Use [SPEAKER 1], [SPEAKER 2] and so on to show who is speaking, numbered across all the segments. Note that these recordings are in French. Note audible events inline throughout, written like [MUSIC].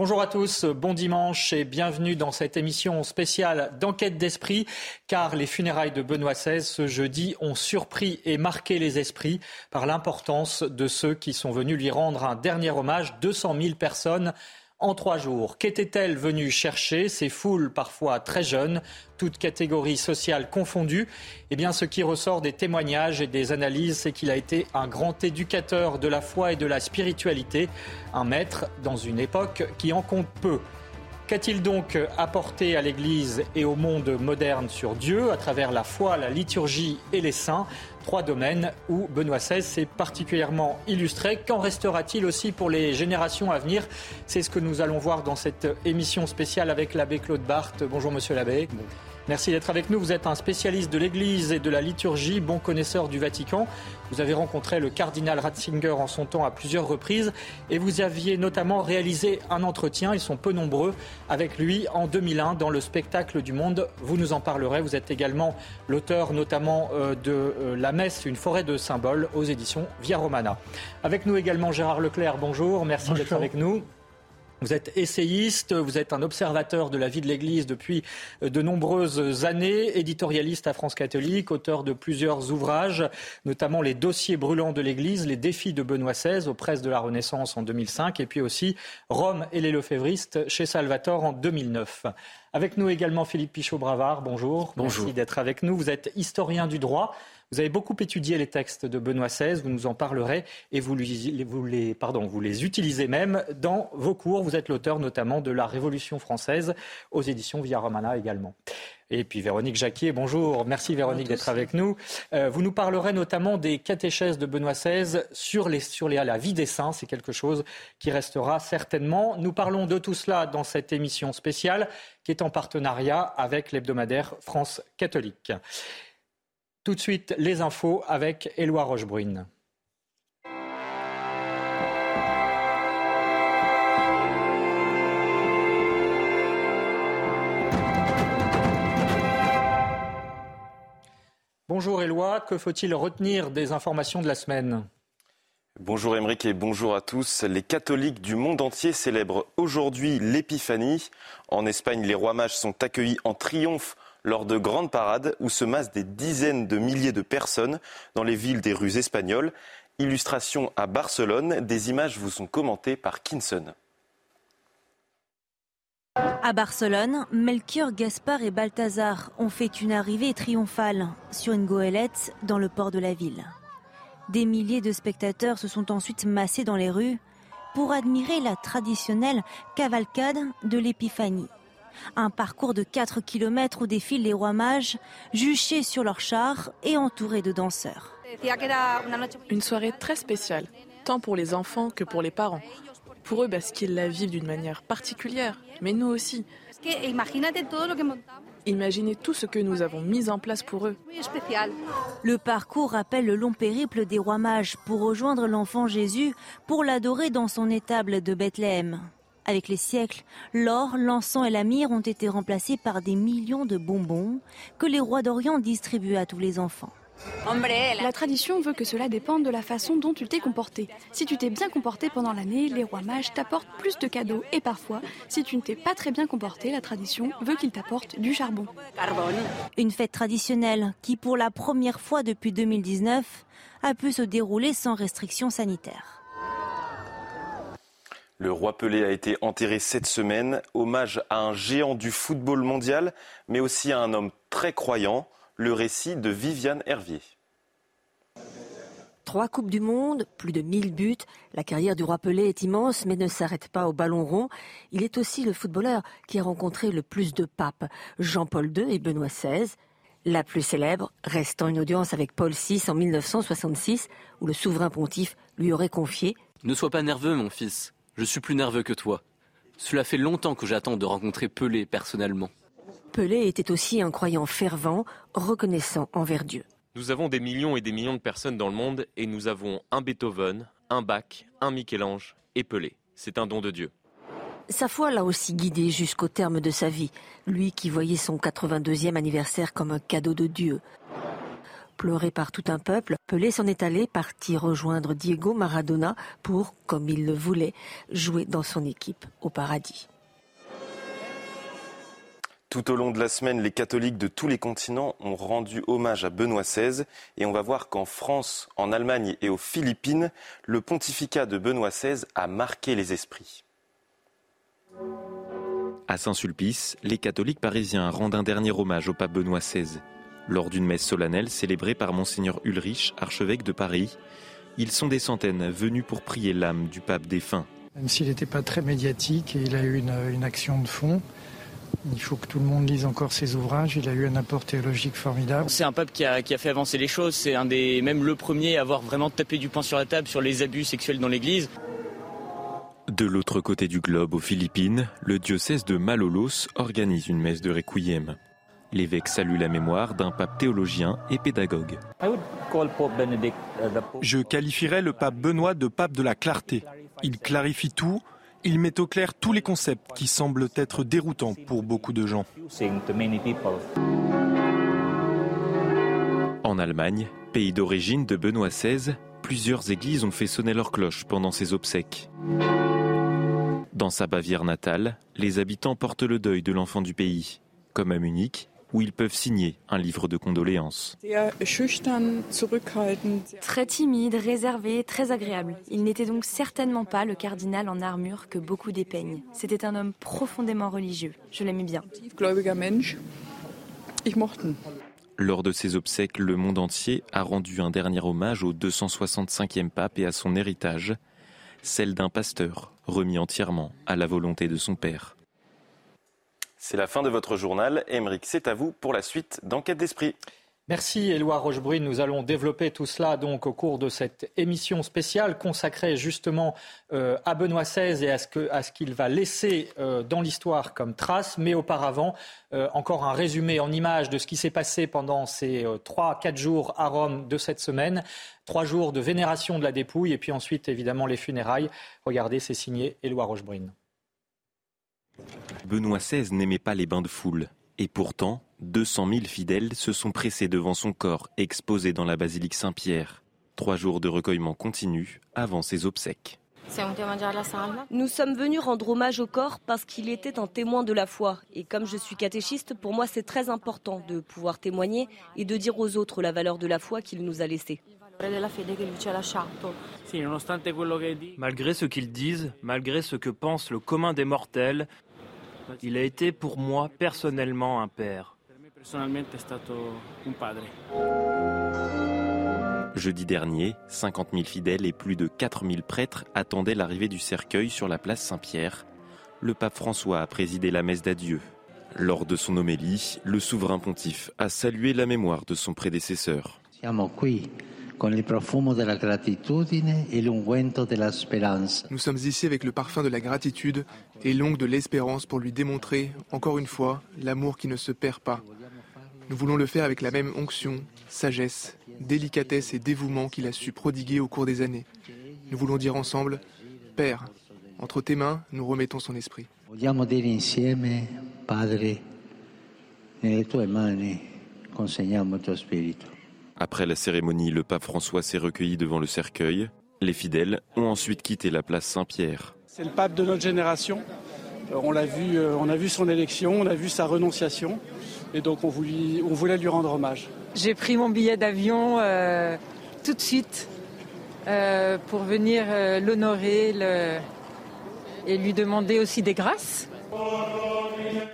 [SPEAKER 1] Bonjour à tous, bon dimanche et bienvenue dans cette émission spéciale d'enquête d'esprit, car les funérailles de Benoît XVI ce jeudi ont surpris et marqué les esprits par l'importance de ceux qui sont venus lui rendre un dernier hommage. 200 000 personnes en trois jours. Qu'était-elle venue chercher? Ces foules parfois très jeunes, toutes catégories sociales confondues. Eh bien, ce qui ressort des témoignages et des analyses, c'est qu'il a été un grand éducateur de la foi et de la spiritualité, un maître dans une époque qui en compte peu. Qu'a-t-il donc apporté à l'Église et au monde moderne sur Dieu à travers la foi, la liturgie et les saints? Trois domaines où Benoît XVI s'est particulièrement illustré. Qu'en restera-t-il aussi pour les générations à venir? C'est ce que nous allons voir dans cette émission spéciale avec l'abbé Claude Barthes. Bonjour monsieur l'abbé. Merci d'être avec nous. Vous êtes un spécialiste de l'Église et de la liturgie, bon connaisseur du Vatican. Vous avez rencontré le cardinal Ratzinger en son temps à plusieurs reprises et vous aviez notamment réalisé un entretien, ils sont peu nombreux, avec lui en 2001 dans le spectacle du monde. Vous nous en parlerez. Vous êtes également l'auteur notamment euh, de euh, La messe, une forêt de symboles aux éditions Via Romana. Avec nous également Gérard Leclerc. Bonjour, merci d'être avec nous. Vous êtes essayiste, vous êtes un observateur de la vie de l'Église depuis euh, de nombreuses années, éditorialiste à France catholique, auteur de plusieurs ouvrages, notamment Les dossiers brûlants de l'Église, Les défis de Benoît XVI aux presses de la Renaissance en 2005, et puis aussi Rome et les Lefévristes chez Salvatore en 2009. Avec nous également Philippe Pichot-Bravard, bonjour.
[SPEAKER 2] Bonjour.
[SPEAKER 1] Merci d'être avec nous. Vous êtes historien du droit. Vous avez beaucoup étudié les textes de Benoît XVI, vous nous en parlerez et vous, les, pardon, vous les utilisez même dans vos cours. Vous êtes l'auteur notamment de La Révolution française aux éditions Via Romana également. Et puis Véronique Jacquier, bonjour. Merci Véronique d'être avec nous. Euh, vous nous parlerez notamment des catéchèses de Benoît XVI sur, les, sur les, la vie des saints. C'est quelque chose qui restera certainement. Nous parlons de tout cela dans cette émission spéciale qui est en partenariat avec l'hebdomadaire France catholique. Tout de suite, les infos avec Éloi Rochebrune. Bonjour Éloi, que faut-il retenir des informations de la semaine?
[SPEAKER 2] Bonjour Émeric et bonjour à tous. Les catholiques du monde entier célèbrent aujourd'hui l'Épiphanie. En Espagne, les rois mages sont accueillis en triomphe lors de grandes parades où se massent des dizaines de milliers de personnes dans les villes des rues espagnoles. Illustration à Barcelone, des images vous sont commentées par Kinson.
[SPEAKER 3] À Barcelone, Melchior, Gaspard et Balthazar ont fait une arrivée triomphale sur une goélette dans le port de la ville. Des milliers de spectateurs se sont ensuite massés dans les rues pour admirer la traditionnelle cavalcade de l'Épiphanie. Un parcours de 4 km où défilent les rois mages, juchés sur leurs chars et entourés de danseurs.
[SPEAKER 4] Une soirée très spéciale, tant pour les enfants que pour les parents. Pour eux, parce qu'ils la vivent d'une manière particulière, mais nous aussi. Imaginez tout ce que nous avons mis en place pour eux.
[SPEAKER 3] Le parcours rappelle le long périple des rois mages pour rejoindre l'enfant Jésus pour l'adorer dans son étable de Bethléem. Avec les siècles, l'or, l'encens et la myrrhe ont été remplacés par des millions de bonbons que les rois d'Orient distribuaient à tous les enfants.
[SPEAKER 5] La tradition veut que cela dépende de la façon dont tu t'es comporté. Si tu t'es bien comporté pendant l'année, les rois mages t'apportent plus de cadeaux et parfois, si tu ne t'es pas très bien comporté, la tradition veut qu'ils t'apportent du charbon.
[SPEAKER 3] Une fête traditionnelle qui, pour la première fois depuis 2019, a pu se dérouler sans restrictions sanitaires.
[SPEAKER 2] Le roi Pelé a été enterré cette semaine, hommage à un géant du football mondial, mais aussi à un homme très croyant, le récit de Viviane Hervier.
[SPEAKER 6] Trois Coupes du Monde, plus de 1000 buts. La carrière du roi Pelé est immense, mais ne s'arrête pas au ballon rond. Il est aussi le footballeur qui a rencontré le plus de papes, Jean-Paul II et Benoît XVI. La plus célèbre restant une audience avec Paul VI en 1966, où le souverain pontife lui aurait confié
[SPEAKER 7] Ne sois pas nerveux, mon fils. Je suis plus nerveux que toi. Cela fait longtemps que j'attends de rencontrer Pelé personnellement.
[SPEAKER 6] Pelé était aussi un croyant fervent, reconnaissant envers Dieu.
[SPEAKER 8] Nous avons des millions et des millions de personnes dans le monde et nous avons un Beethoven, un Bach, un Michel-Ange et Pelé. C'est un don de Dieu.
[SPEAKER 6] Sa foi l'a aussi guidé jusqu'au terme de sa vie, lui qui voyait son 82e anniversaire comme un cadeau de Dieu. Pleuré par tout un peuple, Pelé s'en est allé, parti rejoindre Diego Maradona pour, comme il le voulait, jouer dans son équipe au paradis.
[SPEAKER 2] Tout au long de la semaine, les catholiques de tous les continents ont rendu hommage à Benoît XVI et on va voir qu'en France, en Allemagne et aux Philippines, le pontificat de Benoît XVI a marqué les esprits.
[SPEAKER 9] À Saint-Sulpice, les catholiques parisiens rendent un dernier hommage au pape Benoît XVI. Lors d'une messe solennelle célébrée par monseigneur Ulrich, archevêque de Paris, ils sont des centaines venus pour prier l'âme du pape défunt.
[SPEAKER 10] Même s'il n'était pas très médiatique et il a eu une, une action de fond, il faut que tout le monde lise encore ses ouvrages. Il a eu un apport théologique formidable.
[SPEAKER 11] C'est un pape qui a, qui a, fait avancer les choses. C'est un des, même le premier à avoir vraiment tapé du poing sur la table sur les abus sexuels dans l'Église.
[SPEAKER 9] De l'autre côté du globe, aux Philippines, le diocèse de Malolos organise une messe de requiem. L'évêque salue la mémoire d'un pape théologien et pédagogue.
[SPEAKER 12] Je qualifierais le pape Benoît de pape de la clarté. Il clarifie tout, il met au clair tous les concepts qui semblent être déroutants pour beaucoup de gens.
[SPEAKER 9] En Allemagne, pays d'origine de Benoît XVI, plusieurs églises ont fait sonner leurs cloches pendant ses obsèques. Dans sa Bavière natale, les habitants portent le deuil de l'enfant du pays, comme à Munich, où ils peuvent signer un livre de condoléances.
[SPEAKER 5] Très timide, réservé, très agréable. Il n'était donc certainement pas le cardinal en armure que beaucoup dépeignent. C'était un homme profondément religieux. Je l'aimais bien.
[SPEAKER 9] Lors de ses obsèques, le monde entier a rendu un dernier hommage au 265e pape et à son héritage, celle d'un pasteur remis entièrement à la volonté de son père.
[SPEAKER 2] C'est la fin de votre journal. Émeric, c'est à vous pour la suite d'Enquête d'Esprit.
[SPEAKER 1] Merci Éloi Rochebrune. Nous allons développer tout cela donc au cours de cette émission spéciale consacrée justement euh, à Benoît XVI et à ce qu'il va laisser euh, dans l'histoire comme trace. Mais auparavant, euh, encore un résumé en images de ce qui s'est passé pendant ces trois, quatre jours à Rome de cette semaine. Trois jours de vénération de la dépouille et puis ensuite évidemment les funérailles. Regardez, c'est signé Éloi Rochebrune.
[SPEAKER 9] Benoît XVI n'aimait pas les bains de foule. Et pourtant, 200 000 fidèles se sont pressés devant son corps exposé dans la basilique Saint-Pierre. Trois jours de recueillement continu avant ses obsèques.
[SPEAKER 13] Nous sommes venus rendre hommage au corps parce qu'il était un témoin de la foi. Et comme je suis catéchiste, pour moi c'est très important de pouvoir témoigner et de dire aux autres la valeur de la foi qu'il nous a laissée.
[SPEAKER 14] Malgré ce qu'ils disent, malgré ce que pense le commun des mortels, il a été pour moi personnellement un père.
[SPEAKER 9] Jeudi dernier, 50 000 fidèles et plus de 4 000 prêtres attendaient l'arrivée du cercueil sur la place Saint-Pierre. Le pape François a présidé la messe d'adieu. Lors de son homélie, le souverain pontife a salué la mémoire de son prédécesseur.
[SPEAKER 15] Nous sommes ici avec le parfum de la gratitude et l'ongle de l'espérance pour lui démontrer, encore une fois, l'amour qui ne se perd pas. Nous voulons le faire avec la même onction, sagesse, délicatesse et dévouement qu'il a su prodiguer au cours des années. Nous voulons dire ensemble, Père, entre tes mains, nous remettons son esprit.
[SPEAKER 16] Vogliamo dire insieme, Padre, nelle tue mani consegniamo il tuo spirito.
[SPEAKER 9] Après la cérémonie, le pape François s'est recueilli devant le cercueil. Les fidèles ont ensuite quitté la place Saint-Pierre.
[SPEAKER 17] C'est le pape de notre génération. On l'a vu, on a vu son élection, on a vu sa renonciation, et donc on voulait, on voulait lui rendre hommage.
[SPEAKER 18] J'ai pris mon billet d'avion euh, tout de suite euh, pour venir euh, l'honorer le... et lui demander aussi des grâces.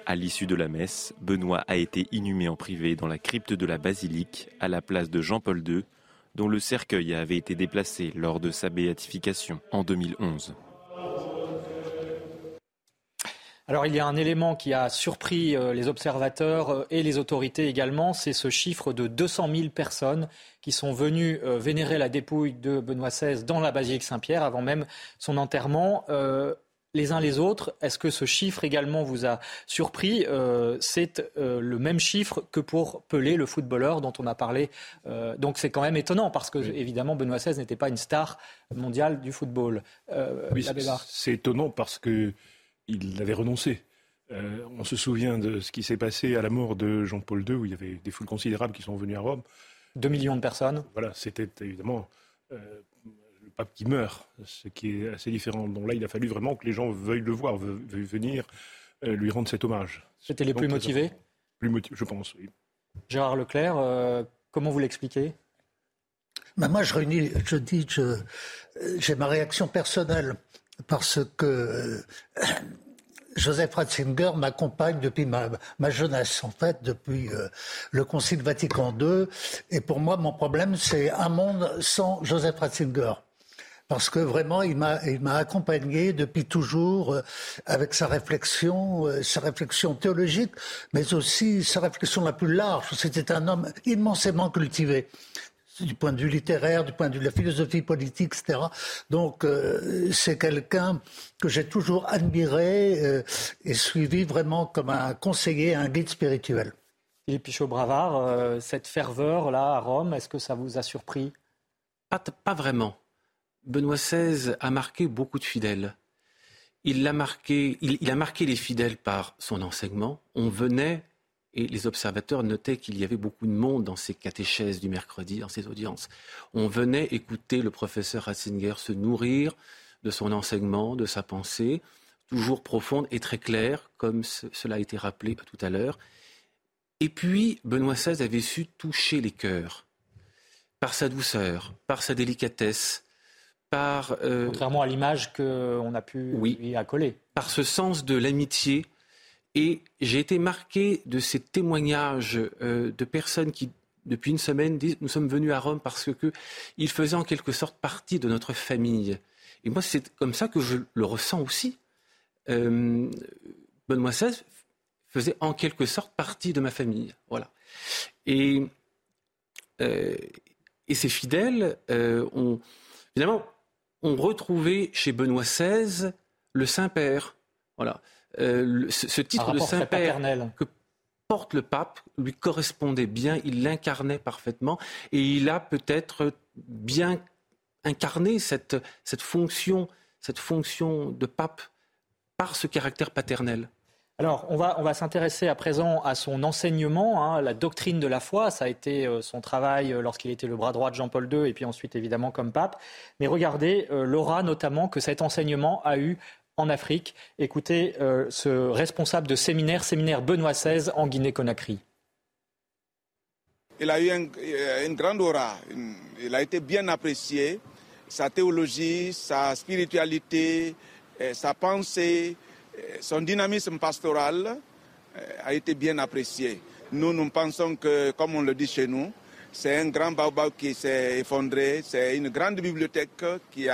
[SPEAKER 9] À l'issue de la messe, Benoît a été inhumé en privé dans la crypte de la basilique, à la place de Jean-Paul II, dont le cercueil avait été déplacé lors de sa béatification en 2011.
[SPEAKER 1] Alors il y a un élément qui a surpris euh, les observateurs euh, et les autorités également, c'est ce chiffre de 200 000 personnes qui sont venues euh, vénérer la dépouille de Benoît XVI dans la basilique Saint-Pierre avant même son enterrement. Les uns les autres, est-ce que ce chiffre également vous a surpris? C'est le même chiffre que pour Pelé, le footballeur dont on a parlé. donc c'est quand même étonnant parce que évidemment Benoît XVI n'était pas une star mondiale du football.
[SPEAKER 19] oui, c'est étonnant parce que il avait renoncé. Euh, on se souvient de ce qui s'est passé à la mort de Jean-Paul II, où il y avait des foules considérables qui sont venues à Rome.
[SPEAKER 1] Deux millions de personnes.
[SPEAKER 19] Voilà, c'était évidemment euh, le pape qui meurt, ce qui est assez différent. Donc là, il a fallu vraiment que les gens veuillent le voir, veuillent venir euh, lui rendre cet hommage.
[SPEAKER 1] C'était les plus motivés
[SPEAKER 19] Plus motivés, je pense, oui.
[SPEAKER 1] Gérard Leclerc, comment vous l'expliquez?
[SPEAKER 20] Ben, Moi, je, réunis, je dis, j'ai ma réaction personnelle parce que euh, Joseph Ratzinger m'accompagne depuis ma, jeunesse, en fait, depuis euh, le Concile Vatican II. Et pour moi, mon problème, c'est un monde sans Joseph Ratzinger. Parce que vraiment, il m'a, accompagné depuis toujours euh, avec sa réflexion, sa réflexion théologique, mais aussi sa réflexion la plus large. C'était un homme immensément cultivé du point de vue littéraire, du point de vue de la philosophie politique, etc. Donc euh, c'est quelqu'un que j'ai toujours admiré euh, et suivi vraiment comme un conseiller, un guide spirituel.
[SPEAKER 1] Philippe Pichot-Bravard, euh, cette ferveur-là à Rome, est-ce que ça vous a surpris?
[SPEAKER 21] Pas, pas, vraiment. Benoît XVI a marqué beaucoup de fidèles. Il a, marqué, il a marqué les fidèles par son enseignement. On venait et les observateurs notaient qu'il y avait beaucoup de monde dans ces catéchèses du mercredi, dans ces audiences. On venait écouter le professeur Ratzinger se nourrir de son enseignement, de sa pensée, toujours profonde et très claire, comme cela a été rappelé tout à l'heure. Et puis, Benoît XVI avait su toucher les cœurs par sa douceur, par sa délicatesse, par...
[SPEAKER 1] Euh, Contrairement à l'image qu'on a pu
[SPEAKER 21] oui,
[SPEAKER 1] lui accoler.
[SPEAKER 21] Par ce sens de l'amitié et j'ai été marqué de ces témoignages euh, de personnes qui, depuis une semaine, disent Nous sommes venus à Rome parce qu'il faisait en quelque sorte partie de notre famille. Et moi, c'est comme ça que je le ressens aussi. Euh, Benoît XVI faisait en quelque sorte partie de ma famille. Voilà. Et, euh, et ces fidèles ont, finalement, ont retrouvé chez Benoît XVI le Saint-Père. Voilà. Euh, ce, titre de Saint-Père que porte le pape lui correspondait bien, il l'incarnait parfaitement et il a peut-être bien incarné cette, cette, fonction, cette fonction de pape par ce caractère paternel.
[SPEAKER 1] Alors, on va, on va s'intéresser à présent à son enseignement, hein, la doctrine de la foi. Ça a été euh, son travail euh, lorsqu'il était le bras droit de Jean-Paul II et puis ensuite évidemment comme pape. Mais regardez l'aura notamment que cet enseignement a eu en Afrique. Écoutez euh, ce responsable de séminaire, séminaire Benoît XVI en Guinée-Conakry.
[SPEAKER 22] Il a eu euh, une grande aura, il a été bien apprécié, sa théologie, sa spiritualité, euh, sa pensée, son dynamisme pastoral a été bien apprécié. Nous, nous pensons que, comme on le dit chez nous, c'est un grand baobab qui s'est effondré, c'est une grande bibliothèque qui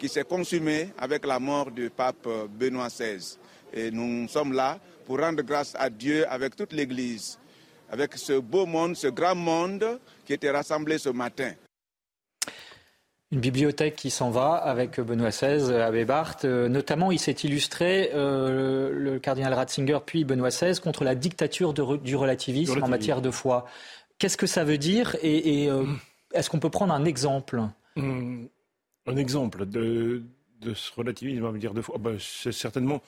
[SPEAKER 22] qui s'est consumé avec la mort du pape Benoît XVI. Et nous sommes là pour rendre grâce à Dieu avec toute l'Église, avec ce beau monde, ce grand monde qui était rassemblé ce matin.
[SPEAKER 1] Une bibliothèque qui s'en va avec Benoît XVI, Abbé Barthes. Euh, notamment, il s'est illustré, euh, le cardinal Ratzinger puis Benoît XVI, contre la dictature du relativisme en matière de foi. Qu'est-ce que ça veut dire et, euh, est-ce qu'on peut prendre un exemple?
[SPEAKER 19] Hum, un exemple de, ce relativisme, on va dire deux fois. Ben, c'est certainement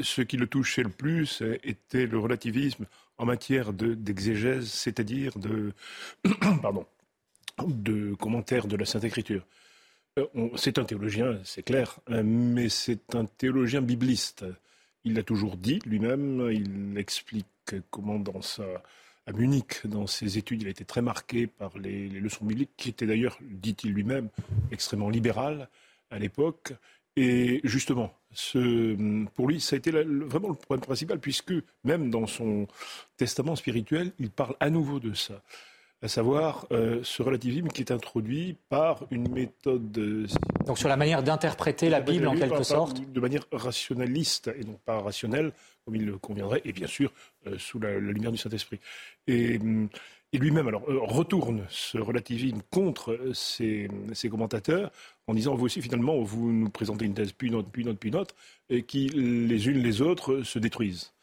[SPEAKER 19] ce qui le touchait le plus était le relativisme en matière d'exégèse, c'est-à-dire de, [COUGHS] pardon, de commentaires de la Sainte Écriture. Euh, c'est un théologien, c'est clair, hein, mais c'est un théologien bibliste. Il l'a toujours dit lui-même, il explique comment dans sa, à Munich, dans ses études, il a été très marqué par les, leçons bibliques, qui étaient d'ailleurs, dit-il lui-même, extrêmement libérales à l'époque. Et justement, pour lui, ça a été vraiment le problème principal, puisque même dans son testament spirituel, il parle à nouveau de ça, à savoir euh, ce relativisme qui est introduit par une méthode
[SPEAKER 1] Donc sur la manière d'interpréter la Bible en quelque sorte
[SPEAKER 19] De manière rationaliste et non pas rationnelle, comme il le conviendrait, et bien sûr sous la, lumière du Saint-Esprit. Et, lui-même alors retourne ce relativisme contre ses, commentateurs en disant vous aussi finalement vous nous présentez une thèse puis une autre puis une autre puis une autre et qui les unes les autres se détruisent.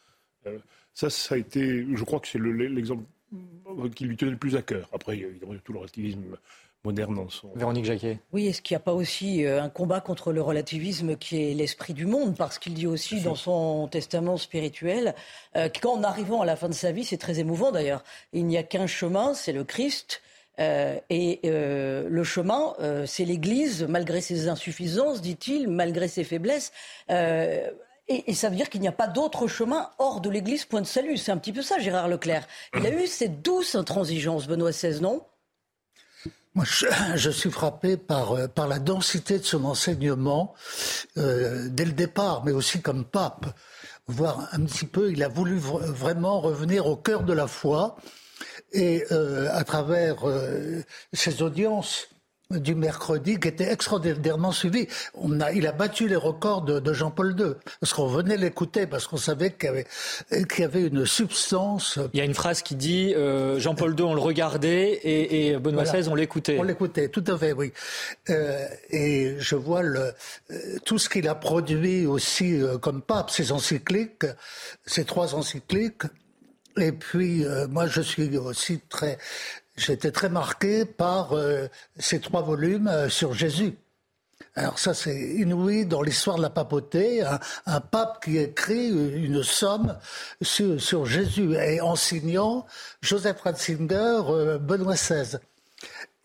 [SPEAKER 19] ça, ça a été, je crois que c'est l'exemple qui lui tenait le plus à cœur. Après, il y a tout le relativisme moderne en son.
[SPEAKER 1] Véronique Jacquet.
[SPEAKER 23] Oui, est-ce qu'il n'y a pas aussi euh, un combat contre le relativisme qui est l'esprit du monde? Parce qu'il dit aussi dans son testament spirituel euh, qu'en arrivant à la fin de sa vie, c'est très émouvant d'ailleurs, il n'y a qu'un chemin, c'est le Christ. Euh, et le chemin, c'est l'Église, malgré ses insuffisances, dit-il, malgré ses faiblesses. Et, ça veut dire qu'il n'y a pas d'autre chemin hors de l'Église, point de salut. C'est un petit peu ça, Gérard Leclerc. Il a eu cette douce intransigeance, Benoît XVI, non?
[SPEAKER 20] Moi, je, suis frappé par, euh, par la densité de son enseignement euh, dès le départ, mais aussi comme pape. Voir un petit peu, il a voulu vraiment revenir au cœur de la foi et euh, à travers ses audiences du mercredi qui était extraordinairement suivi. On a, il a battu les records de, Jean-Paul II parce qu'on venait l'écouter parce qu'on savait qu'il y, avait, qu'il y avait une substance.
[SPEAKER 1] Il y a une phrase qui dit euh, Jean-Paul II on le regardait et, Benoît XVI on l'écoutait.
[SPEAKER 20] On l'écoutait, tout à fait, oui. Euh, et je vois le, euh, tout ce qu'il a produit aussi comme pape, ses encycliques, ses trois encycliques. Et puis, moi, je suis aussi très été très marqué par euh, ces trois volumes euh, sur Jésus. Alors ça, c'est inouï dans l'histoire de la papauté, un, pape qui écrit une somme sur, sur Jésus et en signant Joseph Ratzinger, euh, Benoît XVI.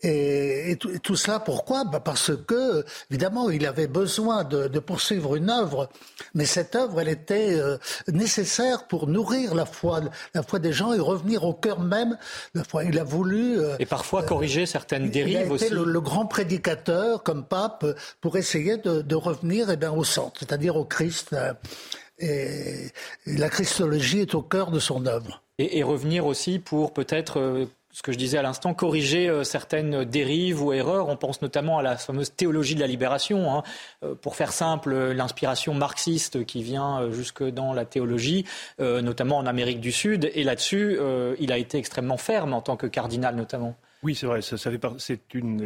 [SPEAKER 20] Et, tout, cela, pourquoi? Bah Parce que, évidemment, il avait besoin de, poursuivre une œuvre, mais cette œuvre, elle était euh, nécessaire pour nourrir la foi, la foi des gens et revenir au cœur même de la foi. Il a voulu...
[SPEAKER 1] Euh, et parfois corriger certaines dérives
[SPEAKER 20] il a
[SPEAKER 1] été
[SPEAKER 20] Le, grand prédicateur, comme pape, pour essayer de, revenir eh bien, au centre, c'est-à-dire au Christ. Euh, et, la christologie est au cœur de son œuvre.
[SPEAKER 1] Et, et revenir aussi pour peut-être ce que je disais à l'instant, corriger euh, certaines dérives ou erreurs. On pense notamment à la fameuse théologie de la libération. Hein. Euh, pour faire simple, l'inspiration marxiste qui vient euh, jusque dans la théologie, notamment en Amérique du Sud. Et là-dessus, il a été extrêmement ferme en tant que cardinal notamment.
[SPEAKER 19] Oui, c'est vrai. Ça, c'est une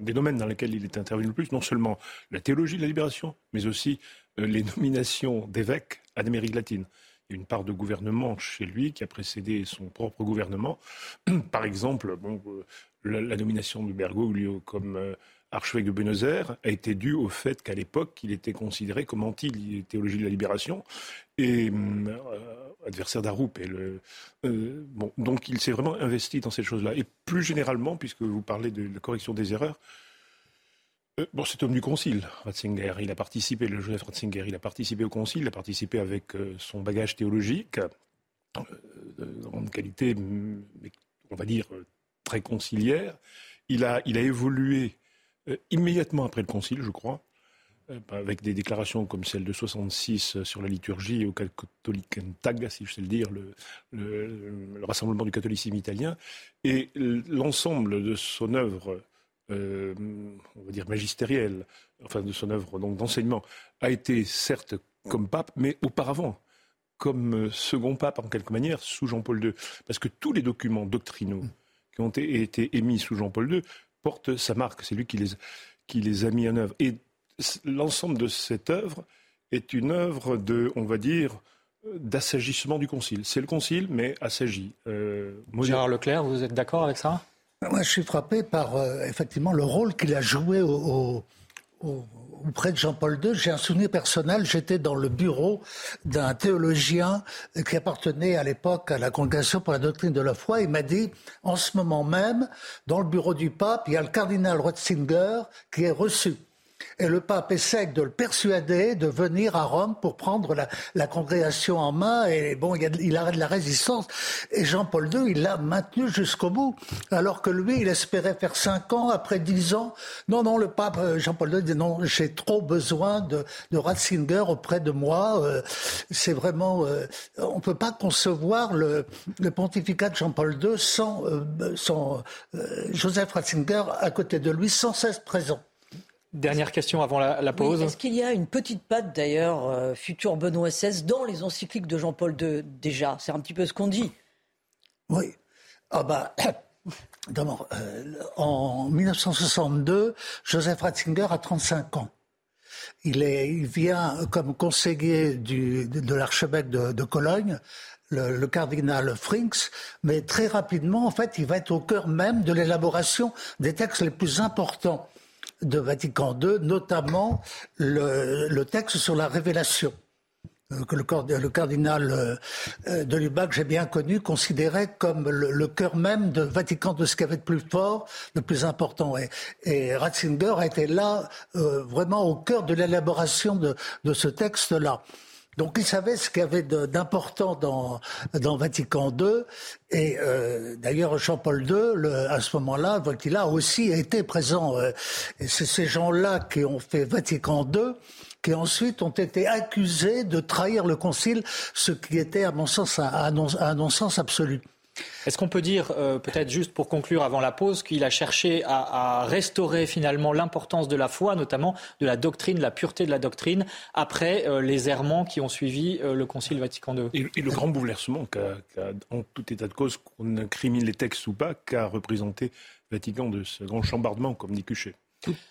[SPEAKER 19] des domaines dans lesquels il est intervenu le plus. Non seulement la théologie de la libération, mais aussi les [LAUGHS] nominations d'évêques en Amérique latine une part de gouvernement chez lui qui a précédé son propre gouvernement. [CLEARS THROAT] Par exemple, euh, la, nomination de Bergoglio comme euh, archevêque de Buenos Aires a été due au fait qu'à l'époque, il était considéré comme anti-théologie de la libération et euh, adversaire d'Aroup. bon, donc il s'est vraiment investi dans cette chose-là. Et plus généralement, puisque vous parlez de la correction des erreurs, euh, bon, c'est homme du Concile, Ratzinger. Il a participé, le Joseph Ratzinger, il a participé au Concile, il a participé avec euh, son bagage théologique, euh, de grande qualité, mais on va dire très conciliaire. Il a, il a évolué immédiatement après le Concile, je crois, avec des déclarations comme celle de 66 sur la liturgie au Tag, si je sais le dire, le rassemblement du catholicisme italien, et l'ensemble de son œuvre euh, on va dire magistériel, enfin de son œuvre donc d'enseignement, a été certes comme pape, mais auparavant comme euh, second pape en quelque manière sous Jean-Paul II, parce que tous les documents doctrinaux qui ont été émis sous Jean-Paul II portent sa marque, c'est lui qui les, qui les a mis en œuvre. Et l'ensemble de cette œuvre est une œuvre de, on va dire, d'assagissement du Concile. C'est le Concile, mais assagi.
[SPEAKER 1] Euh, Gérard Leclerc, vous êtes d'accord avec ça?
[SPEAKER 20] Moi, je suis frappé par euh, effectivement le rôle qu'il a joué au, auprès de Jean-Paul II. J'ai un souvenir personnel. J'étais dans le bureau d'un théologien qui appartenait à l'époque à la Congrégation pour la doctrine de la foi. Il m'a dit, en ce moment même, dans le bureau du pape, il y a le cardinal Ratzinger qui est reçu. Et le pape essaie de le persuader de venir à Rome pour prendre la, congrégation en main. Et bon, il, il arrête la résistance. Et Jean-Paul II, il l'a maintenu jusqu'au bout. Alors que lui, il espérait faire cinq ans, après dix ans. Non, non, le pape euh, Jean-Paul II dit non, j'ai trop besoin de, Ratzinger auprès de moi. Euh, c'est vraiment, euh, on peut pas concevoir le, pontificat de Jean-Paul II sans Joseph Ratzinger à côté de lui, sans cesse présent.
[SPEAKER 1] Dernière question avant la, pause.
[SPEAKER 23] Est-ce qu'il y a une petite patte d'ailleurs, euh, futur Benoît XVI, dans les encycliques de Jean-Paul II déjà? C'est un petit peu ce qu'on dit.
[SPEAKER 20] Oui. Ah bah, [COUGHS] d'abord, euh, en 1962, Joseph Ratzinger a 35 ans. Il, est, il vient comme conseiller du, de, l'archevêque de, Cologne, le, le, cardinal Frinks, mais très rapidement, en fait, il va être au cœur même de l'élaboration des textes les plus importants de Vatican II, notamment le, texte sur la révélation euh, que le, cardinal euh, euh, de Lubac, j'ai bien connu, considérait comme le, cœur même de Vatican II, ce qui avait de plus fort, de plus important. Et, Ratzinger a été là, vraiment au cœur de l'élaboration de ce texte-là. Donc il savait ce qu'il y avait d'important dans, dans Vatican II. Et euh, d'ailleurs, Jean-Paul II, à ce moment-là, il a aussi été présent. Euh, c'est ces gens-là qui ont fait Vatican II qui ensuite ont été accusés de trahir le Concile, ce qui était, à mon sens, un non-sens absolu.
[SPEAKER 1] Est-ce qu'on peut dire, euh, peut-être juste pour conclure avant la pause, qu'il a cherché à, restaurer finalement l'importance de la foi, notamment de la doctrine, la pureté de la doctrine, après euh, les errements qui ont suivi euh, le Concile Vatican II
[SPEAKER 19] et, le grand bouleversement, en tout état de cause, qu'on incrimine les textes ou pas, qu'a représenté Vatican de ce grand chambardement, comme dit.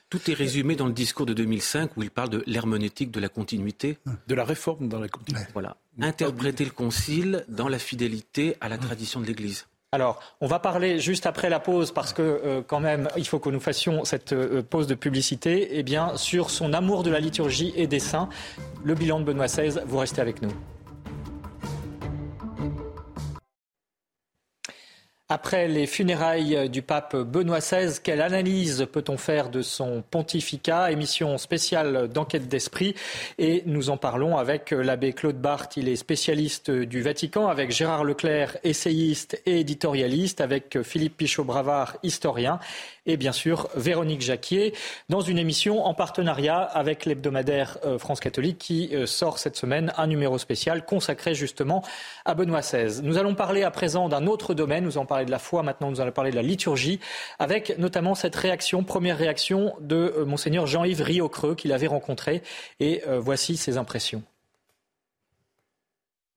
[SPEAKER 21] Tout, est résumé dans le discours de 2005 où il parle de l'herméneutique de la continuité.
[SPEAKER 19] De la réforme dans la continuité.
[SPEAKER 21] Voilà. Interpréter le concile dans la fidélité à la tradition de l'Église.
[SPEAKER 1] Alors, on va parler juste après la pause parce que euh, quand même, il faut que nous fassions cette euh, pause de publicité. Eh bien, sur son amour de la liturgie et des saints, le bilan de Benoît XVI. Vous restez avec nous. Après les funérailles du pape Benoît XVI, quelle analyse peut-on faire de son pontificat? Émission spéciale d'enquête d'esprit. Et nous en parlons avec l'abbé Claude Barthes, il est spécialiste du Vatican, avec Gérard Leclerc, essayiste et éditorialiste, avec Philippe Pichot-Bravard, historien, et bien sûr Véronique Jacquier, dans une émission en partenariat avec l'hebdomadaire euh, France catholique qui euh, sort cette semaine un numéro spécial consacré justement à Benoît XVI. Nous allons parler à présent d'un autre domaine, parler de la foi, maintenant nous allons parler de la liturgie, avec notamment cette réaction, première réaction de euh, monseigneur Jean-Yves Riocreux qu'il avait rencontré, et voici ses impressions.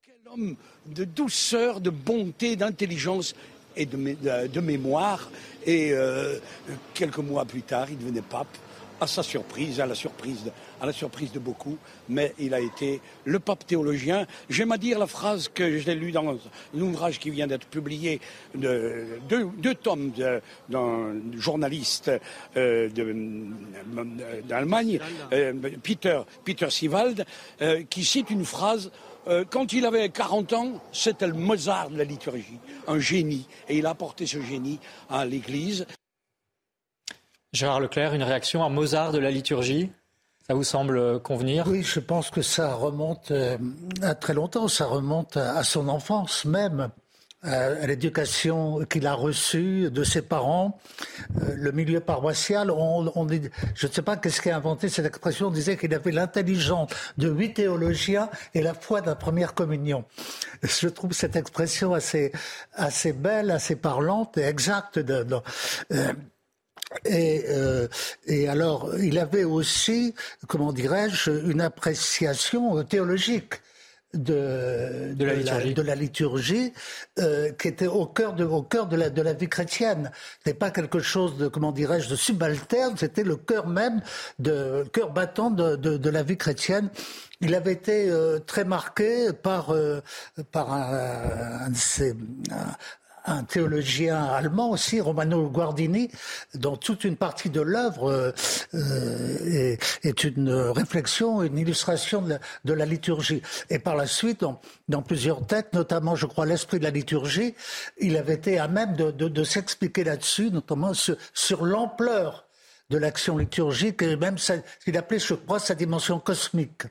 [SPEAKER 24] Quel homme de douceur, de bonté, d'intelligence et de, mémoire. Et euh, quelques mois plus tard, il devenait pape, à sa surprise, à la surprise, de, à la surprise de beaucoup, mais il a été le pape théologien. J'aime à dire la phrase que j'ai lue dans un ouvrage qui vient d'être publié, de, deux, tomes d'un journaliste euh, d'Allemagne, euh, Peter, Peter Siewald, qui cite une phrase euh, quand il avait 40 ans, c'était le Mozart de la liturgie, un génie. Et il a apporté ce génie à l'Église.
[SPEAKER 1] Gérard Leclerc, une réaction à Mozart de la liturgie? Ça vous semble convenir?
[SPEAKER 20] Oui, je pense que ça remonte euh, à très longtemps, ça remonte à son enfance même à l'éducation qu'il a reçue de ses parents, euh, le milieu paroissial. Je ne sais pas qu'est-ce qui a inventé cette expression. On disait qu'il avait l'intelligence de huit théologiens et la foi la première communion. Je trouve cette expression assez, assez belle, assez parlante et exacte. Euh, et, euh, et, alors, il avait aussi, comment dirais-je, une appréciation théologique de, de, la, liturgie, de la liturgie euh, qui était au cœur de, au cœur de la, de la vie chrétienne. C'était pas quelque chose de, comment dirais-je, de subalterne, c'était le cœur même, de, le cœur battant de, de, de, la vie chrétienne. Il avait été euh, très marqué par, euh, par un, un, de ces, un théologien allemand aussi, Romano Guardini, dont toute une partie de l'œuvre euh, est, une réflexion, une illustration de la, liturgie. Et par la suite, dans, plusieurs textes, notamment, je crois, l'esprit de la liturgie, il avait été à même de, s'expliquer là-dessus, notamment sur l'ampleur de l'action liturgique et même ce qu'il appelait, je crois, sa dimension cosmique.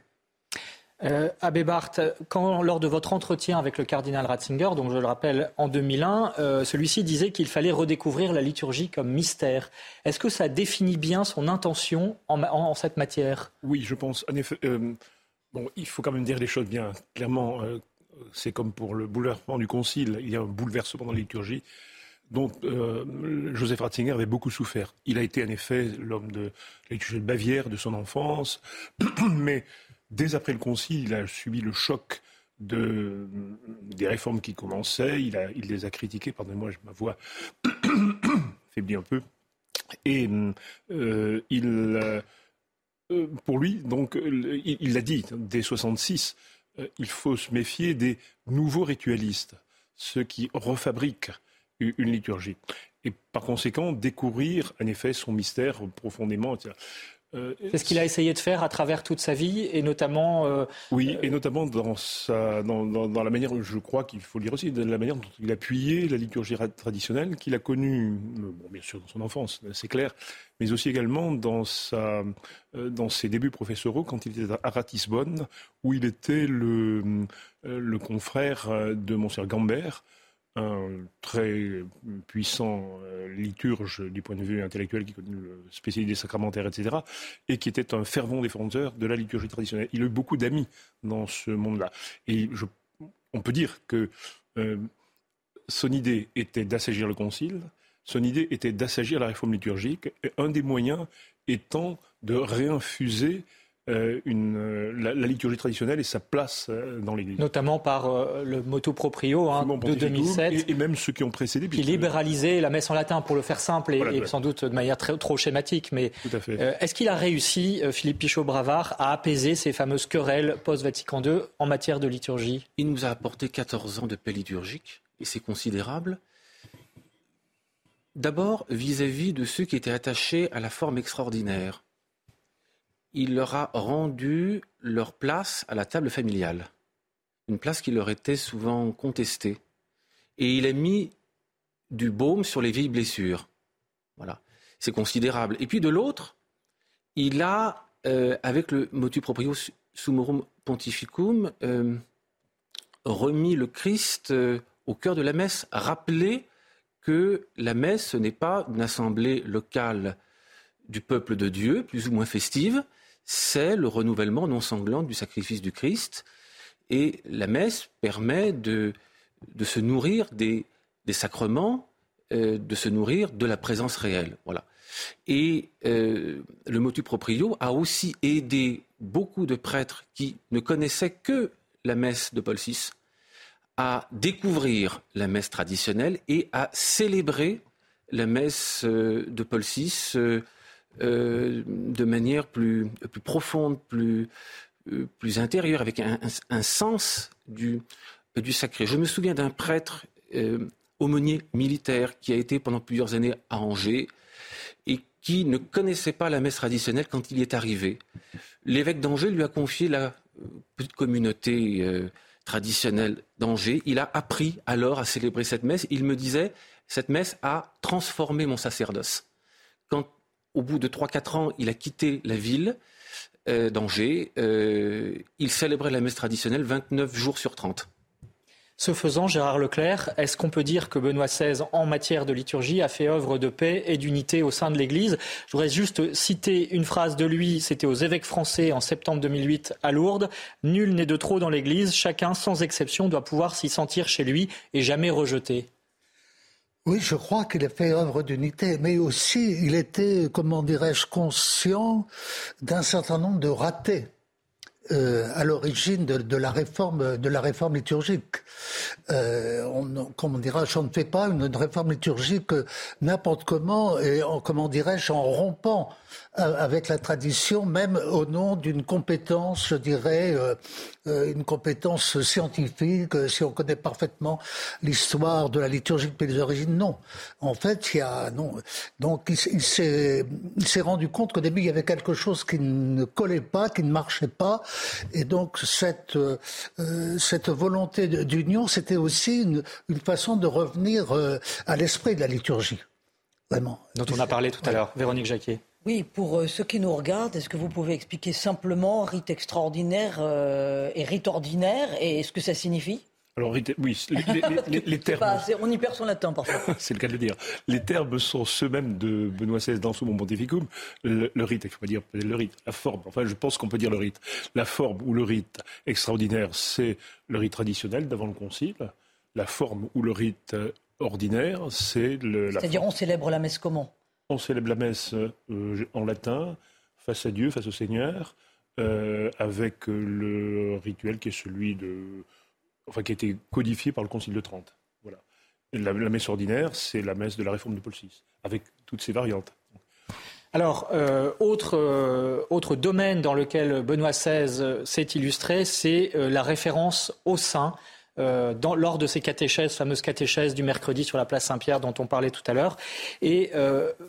[SPEAKER 1] Euh, Abbé Barthes, lors de votre entretien avec le cardinal Ratzinger, donc je le rappelle en 2001, euh, celui-ci disait qu'il fallait redécouvrir la liturgie comme mystère. Est-ce que ça définit bien son intention en, cette matière?
[SPEAKER 19] Oui, je pense. En effet, euh, bon, il faut quand même dire les choses bien. Clairement, c'est comme pour le bouleversement du Concile. Il y a un bouleversement dans la liturgie. dont Joseph Ratzinger avait beaucoup souffert. Il a été en effet l'homme de la de Bavière de son enfance, [CLEARS THROAT] mais dès après le concile, il a subi le choc de, des réformes qui commençaient. Il, les a critiquées. Pardonnez-moi, ma voix [COUGHS] faiblit un peu. Et euh, il, euh, pour lui, donc, il l'a dit dès 66, il faut se méfier des nouveaux ritualistes, ceux qui refabriquent une liturgie. Et par conséquent, découvrir en effet son mystère profondément.
[SPEAKER 1] Euh, c'est ce qu'il a essayé de faire à travers toute sa vie, et notamment. Euh,
[SPEAKER 19] oui, et notamment dans, sa, dans, dans, la manière, je crois qu'il faut le dire aussi, de la manière dont il appuyait la liturgie traditionnelle qu'il a connue, bon, bien sûr dans son enfance, c'est clair, mais aussi également dans, sa, euh, dans ses débuts professoraux quand il était à Ratisbonne, où il était le, le confrère de Monsieur Gambert un très puissant euh, liturge du point de vue intellectuel qui connaît le spécialité des sacramentaires, etc., et qui était un fervent défenseur de la liturgie traditionnelle. Il a eu beaucoup d'amis dans ce monde-là. Et on peut dire que euh, son idée était d'assagir le concile, son idée était d'assagir la réforme liturgique, et un des moyens étant de réinfuser une, euh, la, liturgie traditionnelle et sa place euh, dans l'Église.
[SPEAKER 1] Notamment par le motu proprio hein, de 2007.
[SPEAKER 19] Et, même ceux qui ont précédé.
[SPEAKER 1] Qui libéralisait la messe en latin, pour le faire simple et, sans doute de manière très, trop schématique. Mais est-ce qu'il a réussi, Philippe Pichot-Bravard, à apaiser ces fameuses querelles post-Vatican II en matière de liturgie?
[SPEAKER 21] Il nous a apporté 14 ans de paix liturgique, et c'est considérable. D'abord, vis-à-vis de ceux qui étaient attachés à la forme extraordinaire il leur a rendu leur place à la table familiale, une place qui leur était souvent contestée. Et il a mis du baume sur les vieilles blessures. Voilà, c'est considérable. Et puis de l'autre, il a, euh, avec le motu proprio sumorum pontificum, euh, remis le Christ euh, au cœur de la messe, rappelé que la messe n'est pas une assemblée locale du peuple de Dieu, plus ou moins festive, c'est le renouvellement non sanglant du sacrifice du Christ. Et la messe permet de, se nourrir des, des sacrements, euh, de se nourrir de la présence réelle. Voilà. Et euh, le motu proprio a aussi aidé beaucoup de prêtres qui ne connaissaient que la messe de Paul VI à découvrir la messe traditionnelle et à célébrer la messe euh, de Paul VI euh, de manière plus, profonde, plus, euh, plus intérieure, avec un, sens du, du sacré. Je me souviens d'un prêtre euh, aumônier militaire qui a été pendant plusieurs années à Angers et qui ne connaissait pas la messe traditionnelle quand il y est arrivé. L'évêque d'Angers lui a confié la petite communauté traditionnelle d'Angers. Il a appris alors à célébrer cette messe. Il me disait, cette messe a transformé mon sacerdoce. Au bout de 3-4 ans, il a quitté la ville euh, d'Angers. Euh, il célébrait la messe traditionnelle 29 jours sur 30.
[SPEAKER 1] Ce faisant, Gérard Leclerc, est-ce qu'on peut dire que Benoît XVI, en matière de liturgie, a fait œuvre de paix et d'unité au sein de l'Église? Je voudrais juste citer une phrase de lui, c'était aux évêques français en septembre 2008 à Lourdes. Nul n'est de trop dans l'Église, chacun, sans exception, doit pouvoir s'y sentir chez lui et jamais rejeté.
[SPEAKER 20] Oui, je crois qu'il a fait œuvre d'unité, mais aussi il était, comment dirais-je, conscient d'un certain nombre de ratés. Euh, à l'origine de, la réforme de la réforme liturgique. Euh, on, comment dirais-je, on ne fait pas une, réforme liturgique n'importe comment et en, comment dirais-je en rompant euh, avec la tradition, même au nom d'une compétence, je dirais, euh, euh, une compétence scientifique, si on connaît parfaitement l'histoire de la liturgie depuis les origines. Non. En fait, il y a, non. Donc, il, s'est, rendu compte qu'au début, il y avait quelque chose qui ne collait pas, qui ne marchait pas. Et donc, cette, cette volonté d'union, c'était aussi une, une, façon de revenir à l'esprit de la liturgie. Vraiment.
[SPEAKER 1] Dont on a parlé tout à l'heure. Véronique Jacquet.
[SPEAKER 23] Oui, pour euh, ceux qui nous regardent, est-ce que vous pouvez expliquer simplement rite extraordinaire euh, et rite ordinaire et ce que ça signifie?
[SPEAKER 19] Alors, oui, les, [LAUGHS] termes.
[SPEAKER 23] on y perd son latin parfois. [LAUGHS]
[SPEAKER 19] c'est le cas de le dire. Les termes sont ceux mêmes de Benoît XVI dans son Pontificum. Le, le rite, il faut pas dire le rite, la forme. Enfin, je pense qu'on peut dire le rite. La forme ou le rite extraordinaire, c'est le rite traditionnel d'avant le concile. La forme ou le rite ordinaire, c'est le.
[SPEAKER 23] C'est-à-dire, on célèbre la messe comment?
[SPEAKER 19] On célèbre la messe euh, en latin, face à Dieu, face au Seigneur, euh, avec le rituel qui est celui de. Enfin, qui a été codifié par le Concile de Trente. Voilà. la, messe ordinaire, c'est la messe de la réforme de Paul VI, avec toutes ses variantes.
[SPEAKER 1] Alors, euh, autre, euh, autre, domaine dans lequel Benoît XVI s'est illustré, c'est euh, la référence au Dans, lors de ces catéchèses, fameuses catéchèses du mercredi sur la place Saint-Pierre dont on parlait tout à l'heure. Et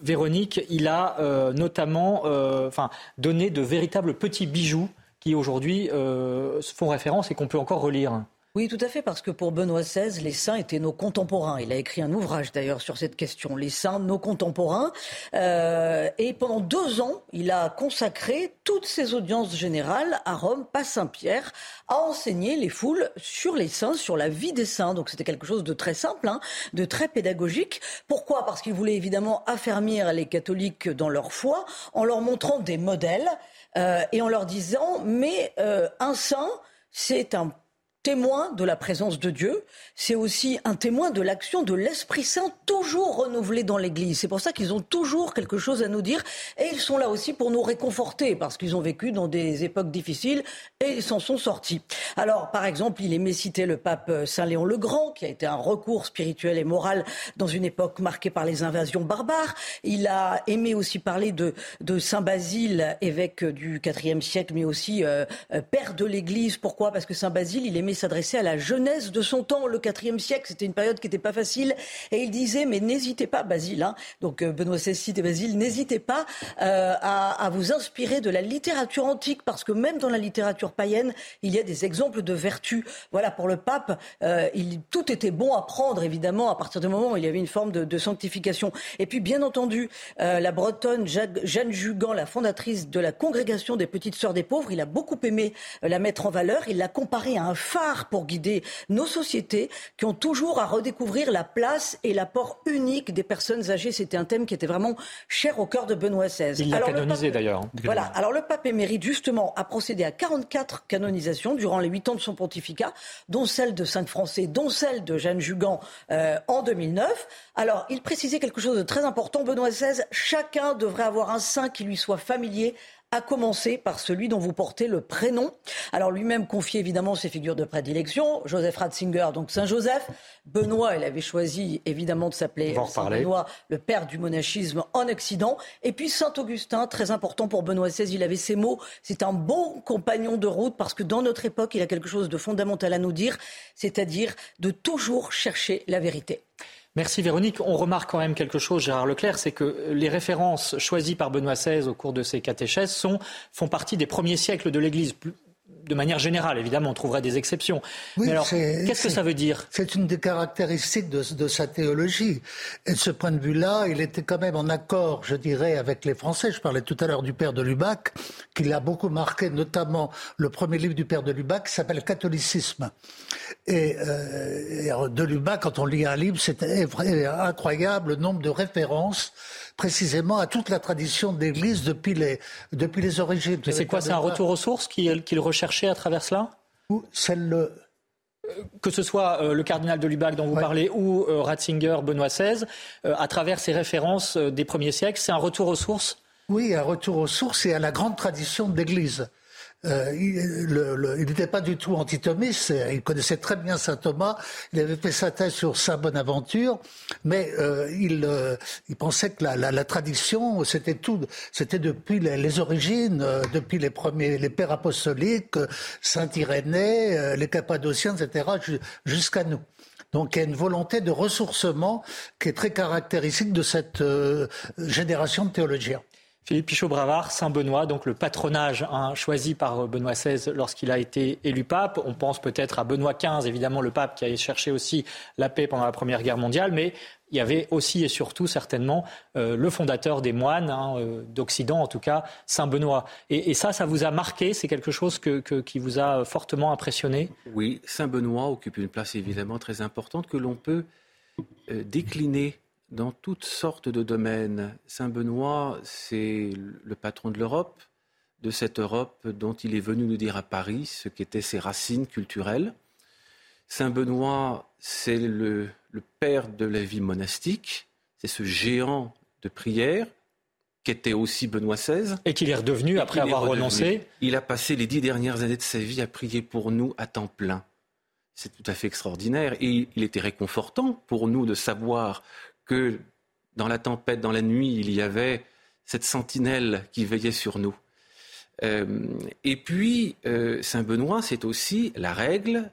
[SPEAKER 1] Véronique, il a notamment enfin, donné de véritables petits bijoux qui aujourd'hui font référence et qu'on peut encore relire.
[SPEAKER 23] Oui, tout à fait, parce que pour Benoît XVI, les saints étaient nos contemporains. Il a écrit un ouvrage d'ailleurs sur cette question, les saints, nos contemporains. Euh, et pendant deux ans, il a consacré toutes ses audiences générales à Rome, pas Saint-Pierre, à enseigner les foules sur les saints, sur la vie des saints. Donc c'était quelque chose de très simple, hein, de très pédagogique. Pourquoi? Parce qu'il voulait évidemment affermir les catholiques dans leur foi en leur montrant des modèles euh, et en leur disant, mais euh, un saint, c'est un témoin de la présence de Dieu, c'est aussi un témoin de l'action de l'Esprit Saint toujours renouvelé dans l'Église. C'est pour ça qu'ils ont toujours quelque chose à nous dire et ils sont là aussi pour nous réconforter parce qu'ils ont vécu dans des époques difficiles et ils s'en sont sortis. Alors, par exemple, il aimait citer le pape Saint Léon le Grand qui a été un recours spirituel et moral dans une époque marquée par les invasions barbares. Il a aimé aussi parler de, Saint Basile, évêque du IVe siècle, mais aussi euh, euh, père de l'Église. Pourquoi? Parce que Saint Basile, il aimait s'adresser à la jeunesse de son temps, le IVe siècle. C'était une période qui n'était pas facile. Et il disait, mais n'hésitez pas, Basile, hein, donc euh, Benoît XVI et Basile, n'hésitez pas euh, à, vous inspirer de la littérature antique, parce que même dans la littérature païenne, il y a des exemples de vertu. Voilà, pour le pape, euh, tout était bon à prendre, évidemment, à partir du moment où il y avait une forme de, sanctification. Et puis, bien entendu, la Bretonne Jeanne Jugan, la fondatrice de la congrégation des Petites Sœurs des Pauvres, il a beaucoup aimé la mettre en valeur. Il l'a comparée à un phare pour guider nos sociétés qui ont toujours à redécouvrir la place et l'apport unique des personnes âgées. C'était un thème qui était vraiment cher au cœur de Benoît XVI.
[SPEAKER 1] Il l'a canonisé d'ailleurs.
[SPEAKER 23] Voilà. Alors le pape émérite justement a procédé à 44 canonisations durant les 8 ans de son pontificat, dont celle de Sainte Français, dont celle de Jeanne Jugan euh, en 2009. Alors il précisait quelque chose de très important. Benoît XVI, chacun devrait avoir un saint qui lui soit familier à commencer par celui dont vous portez le prénom. Alors lui-même confiait évidemment ses figures de prédilection, Joseph Ratzinger, donc Saint-Joseph. Benoît, il avait choisi évidemment de s'appeler Saint-Benoît, le père du monachisme en Occident. Et puis Saint-Augustin, très important pour Benoît XVI, il avait ces mots, c'est un bon compagnon de route parce que dans notre époque, il a quelque chose de fondamental à nous dire, c'est-à-dire de toujours chercher la vérité.
[SPEAKER 1] Merci Véronique. On remarque quand même quelque chose, Gérard Leclerc, c'est que les références choisies par Benoît XVI au cours de ses catéchèses font partie des premiers siècles de l'Église de manière générale, évidemment, on trouverait des exceptions. Mais alors, qu'est-ce que ça veut dire?
[SPEAKER 20] C'est une des caractéristiques de, sa théologie. Et de ce point de vue-là, il était quand même en accord, je dirais, avec les Français. Je parlais tout à l'heure du père de Lubac, qui l'a beaucoup marqué, notamment le premier livre du père de Lubac, qui s'appelle Catholicisme. Et, euh, de Lubac, quand on lit un livre, c'est incroyable le nombre de références précisément à toute la tradition de l'Église depuis les, depuis les origines.
[SPEAKER 1] Mais c'est quoi C'est un retour aux sources qu'il à travers cela
[SPEAKER 20] Celle euh,
[SPEAKER 1] que ce soit euh, le cardinal de Lubac dont vous parlez ou euh, Ratzinger, Benoît XVI, à travers ces références des premiers siècles, c'est un retour aux sources
[SPEAKER 20] Oui, un retour aux sources et à la grande tradition de l'Église. Euh, il n'était pas du tout antithomiste, il connaissait très bien saint Thomas, il avait fait sa thèse sur saint Bonaventure, mais euh, il, euh, il, pensait que la, la, la tradition, c'était tout, c'était depuis les, origines, euh, depuis les premiers, les pères apostoliques, saint Irénée, les Cappadociens, etc., jusqu'à nous. Donc il y a une volonté de ressourcement qui est très caractéristique de cette génération de théologiens.
[SPEAKER 1] Philippe Pichot-Bravard, Saint-Benoît, donc le patronage hein, choisi par euh, Benoît XVI lorsqu'il a été élu pape. On pense peut-être à Benoît XV, évidemment le pape qui a cherché aussi la paix pendant la Première Guerre mondiale, mais il y avait aussi et surtout certainement euh, le fondateur des moines hein, euh, d'Occident, en tout cas Saint Benoît. Et, ça, ça vous a marqué? C'est quelque chose qui vous a fortement impressionné?
[SPEAKER 21] Oui, Saint Benoît occupe une place évidemment très importante que l'on peut décliner dans toutes sortes de domaines. Saint Benoît, c'est le patron de l'Europe, de cette Europe dont il est venu nous dire à Paris ce qu'étaient ses racines culturelles. Saint Benoît, c'est le, père de la vie monastique, c'est ce géant de prière qu'était aussi Benoît XVI.
[SPEAKER 1] Et qu'il est redevenu après avoir renoncé.
[SPEAKER 21] Il a passé les dix dernières années de sa vie à prier pour nous à temps plein. C'est tout à fait extraordinaire. Et il était réconfortant pour nous de savoir que dans la tempête, dans la nuit, il y avait cette sentinelle qui veillait sur nous. Euh, et puis, euh, Saint Benoît, c'est aussi la règle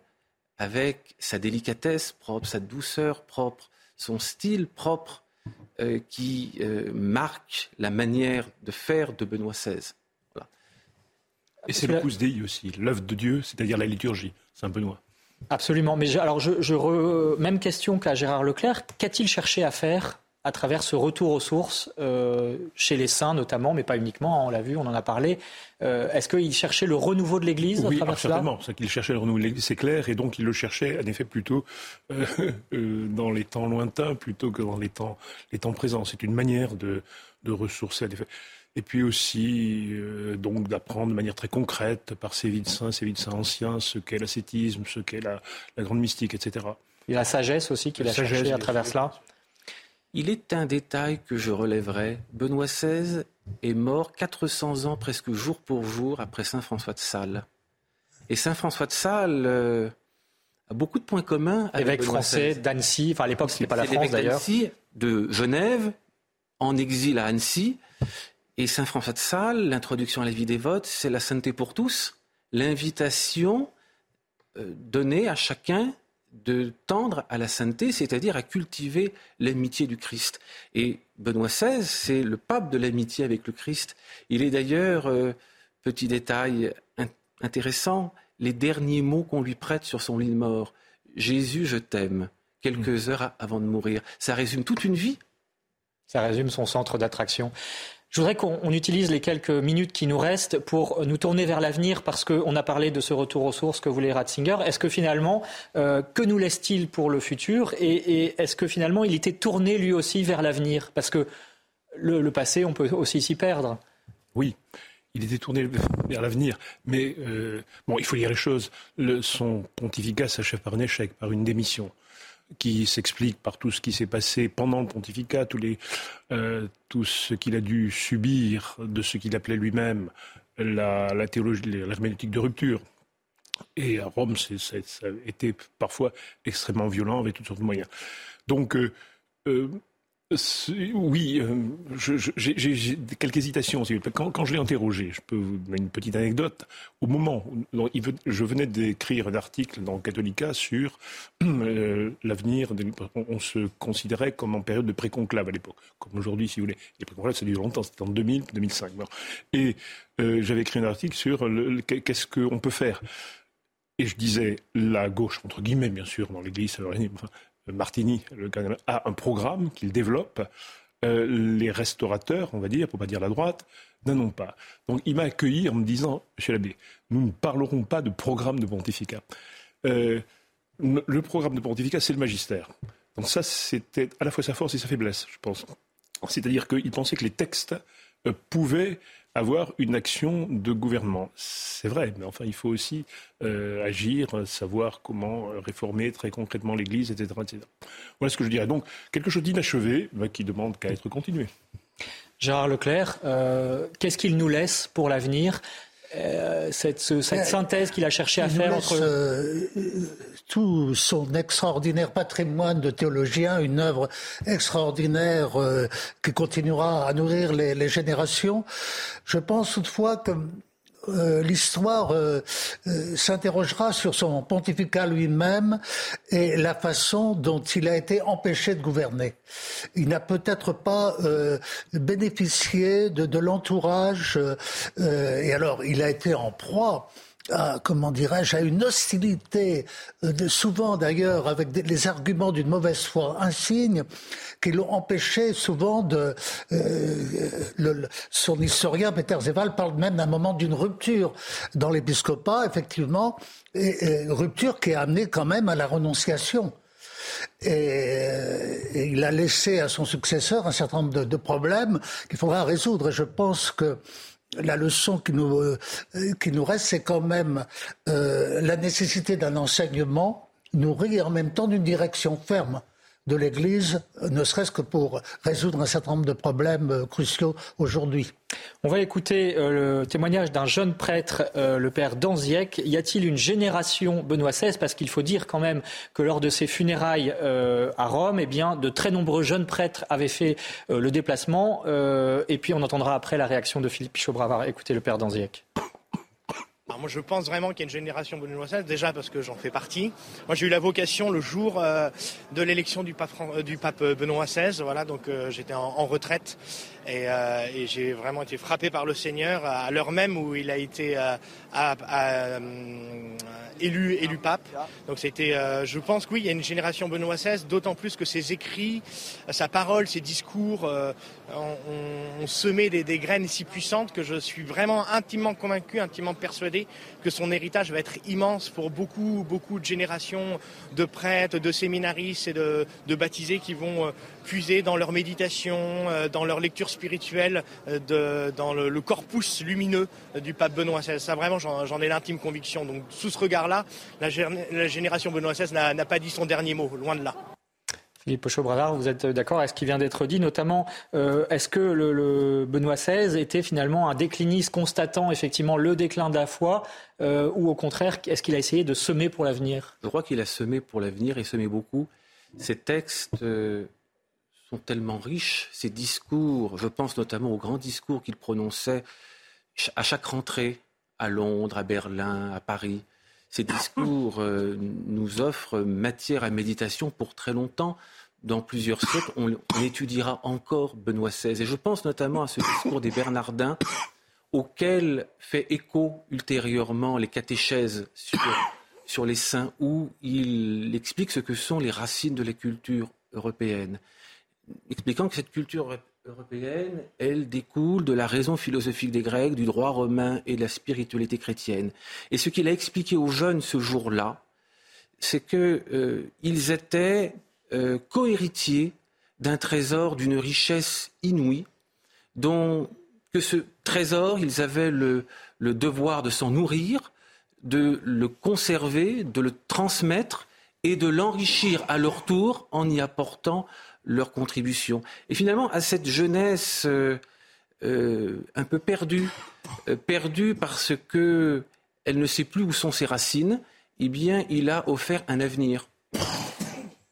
[SPEAKER 21] avec sa délicatesse propre, sa douceur propre, son style propre euh, qui marque la manière de faire de Benoît XVI.
[SPEAKER 19] Et c'est le pouce Dei aussi, l'œuvre de Dieu, c'est-à-dire la liturgie, Saint Benoît.
[SPEAKER 1] Absolument. Mais alors, je, même question qu'à Gérard Leclerc. Qu'a-t-il cherché à faire à travers ce retour aux sources euh, chez les saints notamment, mais pas uniquement, hein, on l'a vu, on en a parlé. Euh, est-ce qu'il cherchait le renouveau de l'Église
[SPEAKER 19] Oui,
[SPEAKER 1] à travers
[SPEAKER 19] certainement. C'est qu'il cherchait le renouveau de l'Église, c'est clair, et donc il le cherchait en effet plutôt [LAUGHS] euh, dans les temps lointains plutôt que dans les temps, les temps présents. C'est une manière de, de ressourcer. Et puis aussi, donc, d'apprendre de manière très concrète par ces vies de saints, ces vies de saints anciens, ce qu'est l'ascétisme, ce qu'est la, la, grande mystique, etc.
[SPEAKER 1] Et la sagesse aussi qu'il a cherché à travers cela.
[SPEAKER 21] Il est un détail que je relèverai. Benoît XVI est mort 400 ans presque jour pour jour après Saint François de Sales. Et Saint François de Sales euh, a beaucoup de points communs avec
[SPEAKER 1] Évêque français d'Annecy, enfin à l'époque ce n'est pas la France d'ailleurs.
[SPEAKER 21] de Genève, en exil à Annecy. Et Saint François de Sales, l'introduction à la vie des votes, c'est la sainteté pour tous, l'invitation euh, donnée à chacun de tendre à la sainteté, c'est-à-dire à cultiver l'amitié du Christ. Et Benoît XVI, c'est le pape de l'amitié avec le Christ. Il est d'ailleurs, euh, petit détail intéressant, les derniers mots qu'on lui prête sur son lit de mort. Jésus, je t'aime, quelques heures avant de mourir. Ça résume toute une vie?
[SPEAKER 1] Ça résume son centre d'attraction. Je voudrais qu'on utilise les quelques minutes qui nous restent pour nous tourner vers l'avenir parce qu'on a parlé de ce retour aux sources que voulait Ratzinger. Est-ce que finalement, euh, que nous laisse-t-il pour le futur et, est-ce que finalement il était tourné lui aussi vers l'avenir? Parce que le, passé, on peut aussi s'y perdre.
[SPEAKER 19] Oui. Il était tourné vers l'avenir, mais euh, bon, il faut dire les choses. son pontificat s'achève par un échec, par une démission qui s'explique par tout ce qui s'est passé pendant le pontificat, euh, tout ce qu'il a dû subir de ce qu'il appelait lui-même la, théologie, l'herméneutique de rupture. Et à Rome, ça a été parfois extrêmement violent avec toutes sortes de moyens. Donc, euh, euh, oui, euh, j'ai quelques hésitations. Quand, je l'ai interrogé, je peux vous donner une petite anecdote. Au moment où je venais d'écrire un article dans Catholica sur [CLEARS THROAT] euh, l'avenir, on, se considérait comme en période de préconclave à l'époque, comme aujourd'hui, si vous voulez. Les préconclaves, ça dure longtemps, c'était en 2000, 2005. Et euh, j'avais écrit un article sur qu'est-ce qu'on peut faire. Et je disais, la gauche, entre guillemets, bien sûr, dans l'Église, Martini, le a un programme qu'il développe. Euh, les restaurateurs, on va dire, pour pas dire la droite, n'en ont pas. Donc il m'a accueilli en me disant, Monsieur l'abbé, nous ne parlerons pas de programme de pontificat. Euh, le programme de pontificat, c'est le magistère. Donc ça, c'était à la fois sa force et sa faiblesse, je pense. C'est-à-dire qu'il pensait que les textes euh, pouvaient avoir une action de gouvernement. C'est vrai, mais enfin, il faut aussi euh, agir, savoir comment réformer très concrètement l'Église, etc., etc. Voilà ce que je dirais. Donc, quelque chose d'inachevé bah, qui demande qu'à être continué.
[SPEAKER 1] Gérard Leclerc, euh, qu'est-ce qu'il nous laisse pour l'avenir? Euh, cette, cette, synthèse qu'il a cherché à faire entre
[SPEAKER 20] tout son extraordinaire patrimoine de théologien, une œuvre extraordinaire euh, qui continuera à nourrir les, les, générations. Je pense toutefois que euh, l'histoire euh, s'interrogera sur son pontificat lui-même et la façon dont il a été empêché de gouverner. Il n'a peut-être pas bénéficié de l'entourage et alors il a été en proie à, comment dirais-je, à une hostilité, euh, souvent d'ailleurs avec les arguments d'une mauvaise foi insigne, qui l'ont empêché souvent de... Euh, le, son historien, Peter Zeval, parle même d'un moment d'une rupture dans l'épiscopat, effectivement, et, rupture qui a amené quand même à la renonciation. Et, et, il a laissé à son successeur un certain nombre de, de problèmes qu'il faudra résoudre. Et je pense que la leçon qui nous, euh, qui nous reste, c'est quand même euh, la nécessité d'un enseignement nourri en même temps d'une direction ferme de l'Église, ne serait-ce que pour résoudre un certain nombre de problèmes euh, cruciaux aujourd'hui.
[SPEAKER 1] On va écouter euh, le témoignage d'un jeune prêtre, euh, le père Danziek. Y a-t-il une génération Benoît XVI Parce qu'il faut dire quand même que lors de ses funérailles à Rome, eh bien, de très nombreux jeunes prêtres avaient fait le déplacement. et puis on entendra après la réaction de Philippe Pichot-Bravard. Écoutez le père Danziek
[SPEAKER 25] moi, je pense vraiment qu'il y a une génération benoîtaise, déjà parce que j'en fais partie. Moi, j'ai eu la vocation le jour euh, de l'élection du pape, euh, pape Benoît XVI. Voilà, donc euh, j'étais en, retraite et, et j'ai vraiment été frappé par le Seigneur à l'heure même où il a été à, à, élu, élu pape. Donc c'était, je pense que oui, il y a une génération Benoît XVI, d'autant plus que ses écrits, sa parole, ses discours ont, ont semé des, des graines si puissantes que je suis vraiment intimement convaincu, intimement persuadé que son héritage va être immense pour beaucoup, beaucoup de générations de prêtres, de séminaristes et de, baptisés qui vont euh, puiser dans leur méditation, euh, dans leur lecture spirituelle, euh, dans le, corpus lumineux du pape Benoît XVI. Ça, vraiment, j'en ai l'intime conviction. Donc, sous ce regard-là, la, la génération Benoît XVI n'a pas dit son dernier mot, loin de là.
[SPEAKER 1] Philippe Pochot-Bradard, vous êtes d'accord avec ce qui vient d'être dit, notamment euh, est-ce que le, Benoît XVI était finalement un décliniste constatant effectivement le déclin de la foi, euh, ou au contraire, est-ce qu'il a essayé de semer pour l'avenir?
[SPEAKER 21] Je crois qu'il a semé pour l'avenir et semé beaucoup. Ces textes euh, sont tellement riches, ces discours, je pense notamment aux grands discours qu'il prononçait à chaque rentrée, à Londres, à Berlin, à Paris. Ces discours nous offrent matière à méditation pour très longtemps dans plusieurs siècles, on, étudiera encore Benoît XVI. Et je pense notamment à ce discours des Bernardins, auquel fait écho ultérieurement les catéchèses sur les saints, où il explique ce que sont les racines de la culture européenne, expliquant que cette culture européenne, elle découle de la raison philosophique des Grecs, du droit romain et de la spiritualité chrétienne. Et ce qu'il a expliqué aux jeunes ce jour-là, c'est qu'ils euh, étaient euh, cohéritiers d'un trésor d'une richesse inouïe, dont que ce trésor, ils avaient le, devoir de s'en nourrir, de le conserver, de le transmettre et de l'enrichir à leur tour en y apportant leur contribution. Et finalement, à cette jeunesse euh, euh, un peu perdue, perdue parce que elle ne sait plus où sont ses racines, eh bien, il a offert un avenir.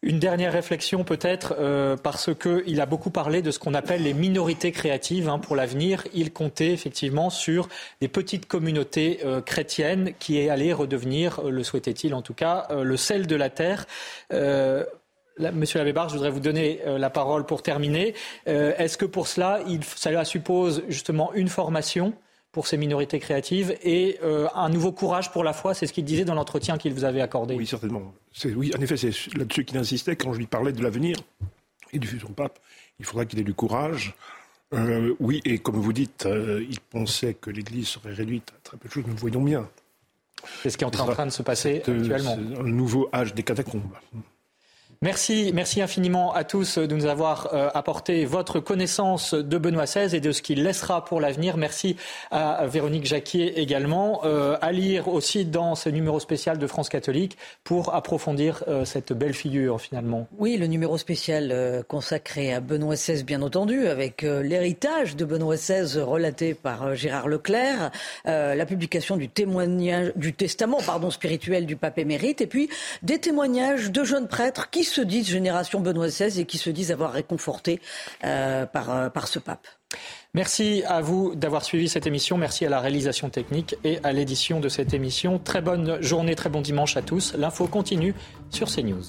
[SPEAKER 1] Une dernière réflexion peut-être, euh, parce qu'il a beaucoup parlé de ce qu'on appelle les minorités créatives hein, pour l'avenir. Il comptait effectivement sur des petites communautés euh, chrétiennes qui allaient redevenir, euh, le souhaitait-il en tout cas, le sel de la terre. Monsieur Labébar, je voudrais vous donner la parole pour terminer. Est-ce que pour cela, cela suppose justement une formation pour ces minorités créatives et euh, un nouveau courage pour la foi? C'est ce qu'il disait dans l'entretien qu'il vous avait accordé.
[SPEAKER 19] Oui, certainement. Oui, en effet, c'est là-dessus qu'il insistait quand je lui parlais de l'avenir et du futur pape. Il faudra qu'il ait du courage. Euh, oui, et comme vous dites, euh, il pensait que l'Église serait réduite à très peu de choses. Nous voyons bien.
[SPEAKER 1] C'est ce qui est en train de se passer actuellement.
[SPEAKER 19] Un nouveau âge des catacombes.
[SPEAKER 1] Merci, merci infiniment à tous de nous avoir euh, apporté votre connaissance de Benoît XVI et de ce qu'il laissera pour l'avenir. Merci à Véronique Jacquier également. Euh, à lire aussi dans ce numéro spécial de France catholique pour approfondir euh, cette belle figure finalement.
[SPEAKER 23] Oui, le numéro spécial consacré à Benoît XVI, bien entendu, avec l'héritage de Benoît XVI relaté par Gérard Leclerc, la publication du témoignage, du testament, pardon, spirituel du pape émérite, et puis des témoignages de jeunes prêtres qui se disent génération Benoît XVI et qui se disent avoir réconforté euh, par, euh, par ce pape.
[SPEAKER 1] Merci à vous d'avoir suivi cette émission. Merci à la réalisation technique et à l'édition de cette émission. Très bonne journée, très bon dimanche à tous. L'info continue sur CNews.